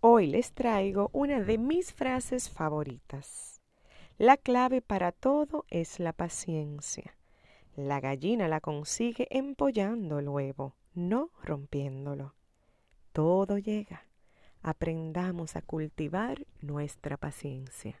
Hoy les traigo una de mis frases favoritas. La clave para todo es la paciencia. La gallina la consigue empollando el huevo, no rompiéndolo. Todo llega. Aprendamos a cultivar nuestra paciencia.